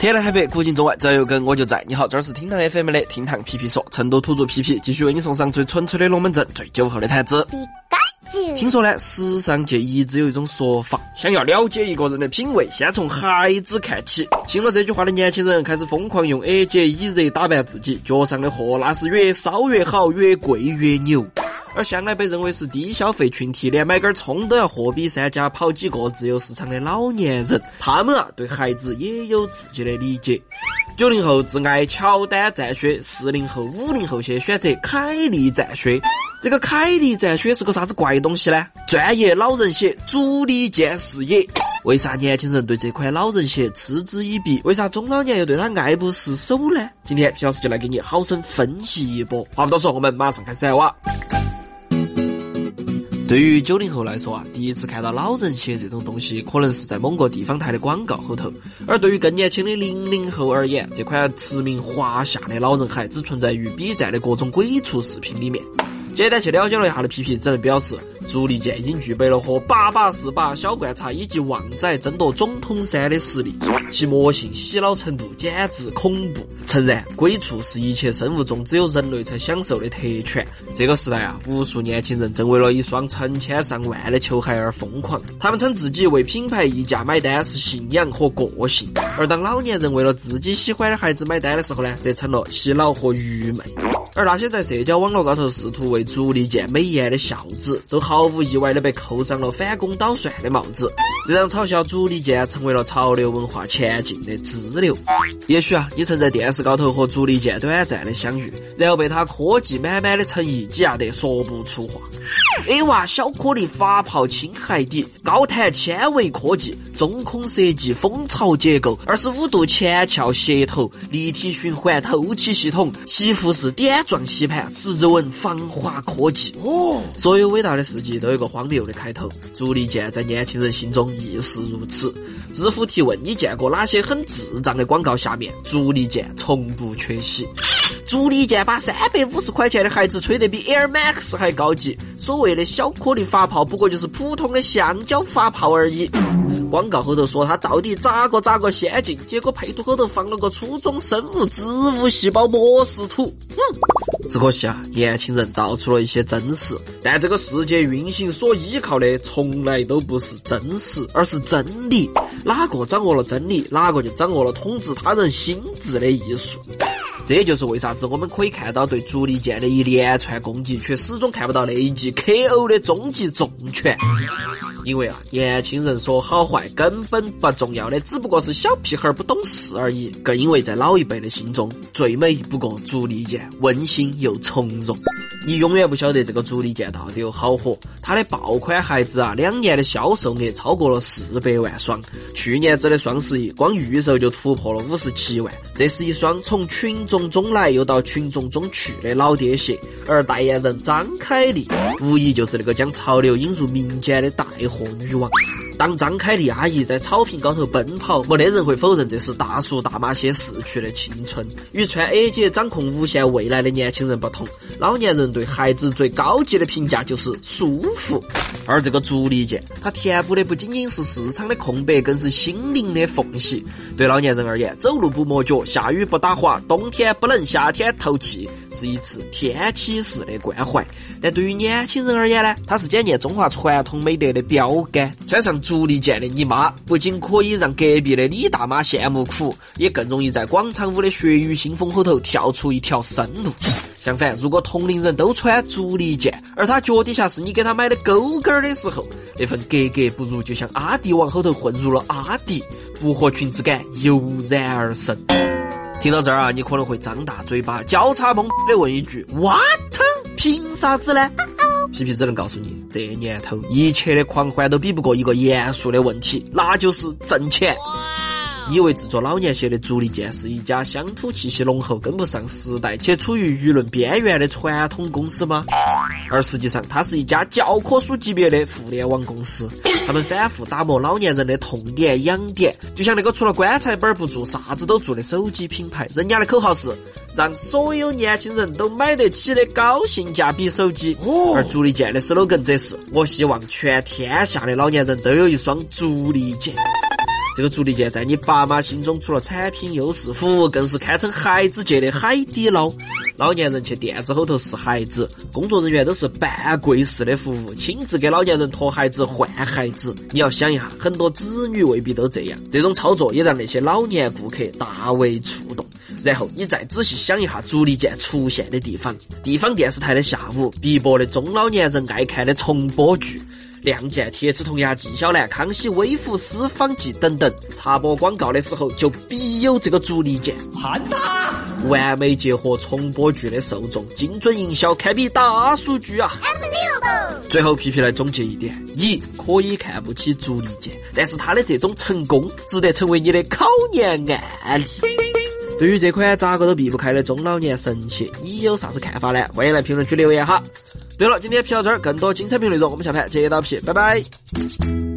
天南海北，古今中外，只要有根我就在。你好，这儿是厅堂 FM 的厅堂皮皮说，成都土著皮皮继续为你送上最纯粹的龙门阵，最酒后的谈资。听说呢，时尚界一直有一种说法，想要了解一个人的品味，先从孩子看起。信了这句话的年轻人开始疯狂用 A J 以热打扮自己，脚上的货那是越烧越好，越贵越牛。而向来被认为是低消费群体，连买根葱都要货比三家跑几个自由市场的老年人，他们啊对孩子也有自己的理解。九零后挚爱乔丹战靴，四零后、五零后些选择凯利战靴。这个凯利战靴是个啥子怪东西呢？专业老人鞋，足力健视野。为啥年轻人对这款老人鞋嗤之以鼻？为啥中老年又对他爱不释手呢？今天皮老师就来给你好生分析一波。话不多说，我们马上开始哇！对于九零后来说啊，第一次看到老人鞋这种东西，可能是在某个地方台的广告后头；而对于更年轻的零零后而言，这款驰名华夏的老人鞋只存在于 B 站的各种鬼畜视频里面。简单去了解了一下的皮皮，只能表示。足力健已经具备了和八把四把、小罐茶以及旺仔争夺总统山的实力，其魔性洗脑程度简直恐怖。诚然，鬼畜是一切生物中只有人类才享受的特权。这个时代啊，无数年轻人正为了一双成千上万的球鞋而疯狂，他们称自己为品牌溢价买单是信仰和个性。而当老年人为了自己喜欢的孩子买单的时候呢，则成了洗脑和愚昧。而那些在社交网络高头试图为足力健美颜的孝子，都毫无意外的被扣上了反攻倒算的帽子，这让嘲笑足力健成为了潮流文化前进的支流。也许啊，你曾在电视高头和足力健短暂的相遇，然后被他科技满满的诚意挤压得说不出话。A 娃小颗粒发泡轻海底，高弹纤维科技，中空设计，蜂巢结构，二十五度前翘斜头，立体循环透气系统，吸附式点状吸盘，十字纹防滑科技。哦，所有伟大的事迹都有个荒谬的开头。足力健在年轻人心中亦是如此。知乎提问：你见过哪些很智障的广告？下面足力健从不缺席。足力健把三百五十块钱的鞋子吹得比 Air Max 还高级。所谓的小颗粒发泡，不过就是普通的橡胶发泡而已。广告后头说他到底咋个咋个先进，结果配图后头放了个初中生物植物细胞模式图。嗯，只可惜啊，年轻人道出了一些真实，但这个世界运行所依靠的从来都不是真实，而是真理。哪个掌握了真理，哪个就掌握了统治他人心智的艺术。这就是为啥子我们可以看到对足力健的一连串攻击，却始终看不到那一记 KO 的终极重拳。因为啊，年轻人说好坏根本不重要的，只不过是小屁孩不懂事而已。更因为在老一辈的心中，最美不过足力健，温馨又从容。你永远不晓得这个足力健到底有好火。它的爆款鞋子啊，两年的销售额超过了四百万双。去年子的双十一，光预售就突破了五十七万。这是一双从群众中来又到群众中去的老爹鞋，而代言人张凯丽，无疑就是那个将潮流引入民间的带货女王。当张凯丽阿姨在草坪高头奔跑，没得人会否认这是大叔大妈些逝去的青春。与穿 AJ 掌控无限未来的年轻人不同，老年人对孩子最高级的评价就是舒服。而这个足力健，它填补的不仅仅是市场的空白，更是心灵的缝隙。对老年人而言，走路不磨脚，下雨不打滑，冬天不冷，夏天透气，是一次天启式的关怀。但对于年轻人而言呢，它是检验中华传统美德的标杆。穿上足。足力健的你妈，不仅可以让隔壁的李大妈羡慕苦，也更容易在广场舞的血雨腥风后头跳出一条生路。相反，如果同龄人都穿足力健，而他脚底下是你给他买的勾勾的时候，那份格格不入就像阿迪往后头混入了阿迪，不合群之感油然而生。听到这儿啊，你可能会张大嘴巴，交叉懵的问一句：What？凭啥子呢？皮皮只能告诉你，这年头一切的狂欢都比不过一个严肃的问题，那就是挣钱。以为制作老年鞋的足力健是一家乡土气息浓厚、跟不上时代且处于舆论边缘的传统公司吗？而实际上，它是一家教科书级别的互联网公司。他们反复打磨老年人的痛点、痒点，就像那个除了棺材本不做啥子都做的手机品牌，人家的口号是让所有年轻人都买得起的高性价比手机。而足力健的 slogan 则是：我希望全天下的老年人都有一双足力健。这个足力健在你爸妈心中除了产品优势，服务更是堪称孩子界的海底捞。老年人去店子后头是孩子，工作人员都是半跪式的服务，亲自给老年人托孩子换孩子。你要想一下，很多子女未必都这样，这种操作也让那些老年顾客大为触动。然后你再仔细想一下，足力健出现的地方：地方电视台的下午，必播的中老年人爱看的重播剧。亮剑、铁齿铜牙、纪晓岚、康熙微服私访记等等，插播广告的时候就必有这个足力健，喊他完美结合重播剧的受众，精准营销，堪比大数据啊！最后皮皮来总结一点：你可以看不起足力健，但是他的这种成功值得成为你的考验案例。对于这款咋个都避不开的中老年神器，你有啥子看法呢？欢迎来评论区留言哈。对了，今天皮到这儿，更多精彩评论内容，我们下盘接着皮，拜拜。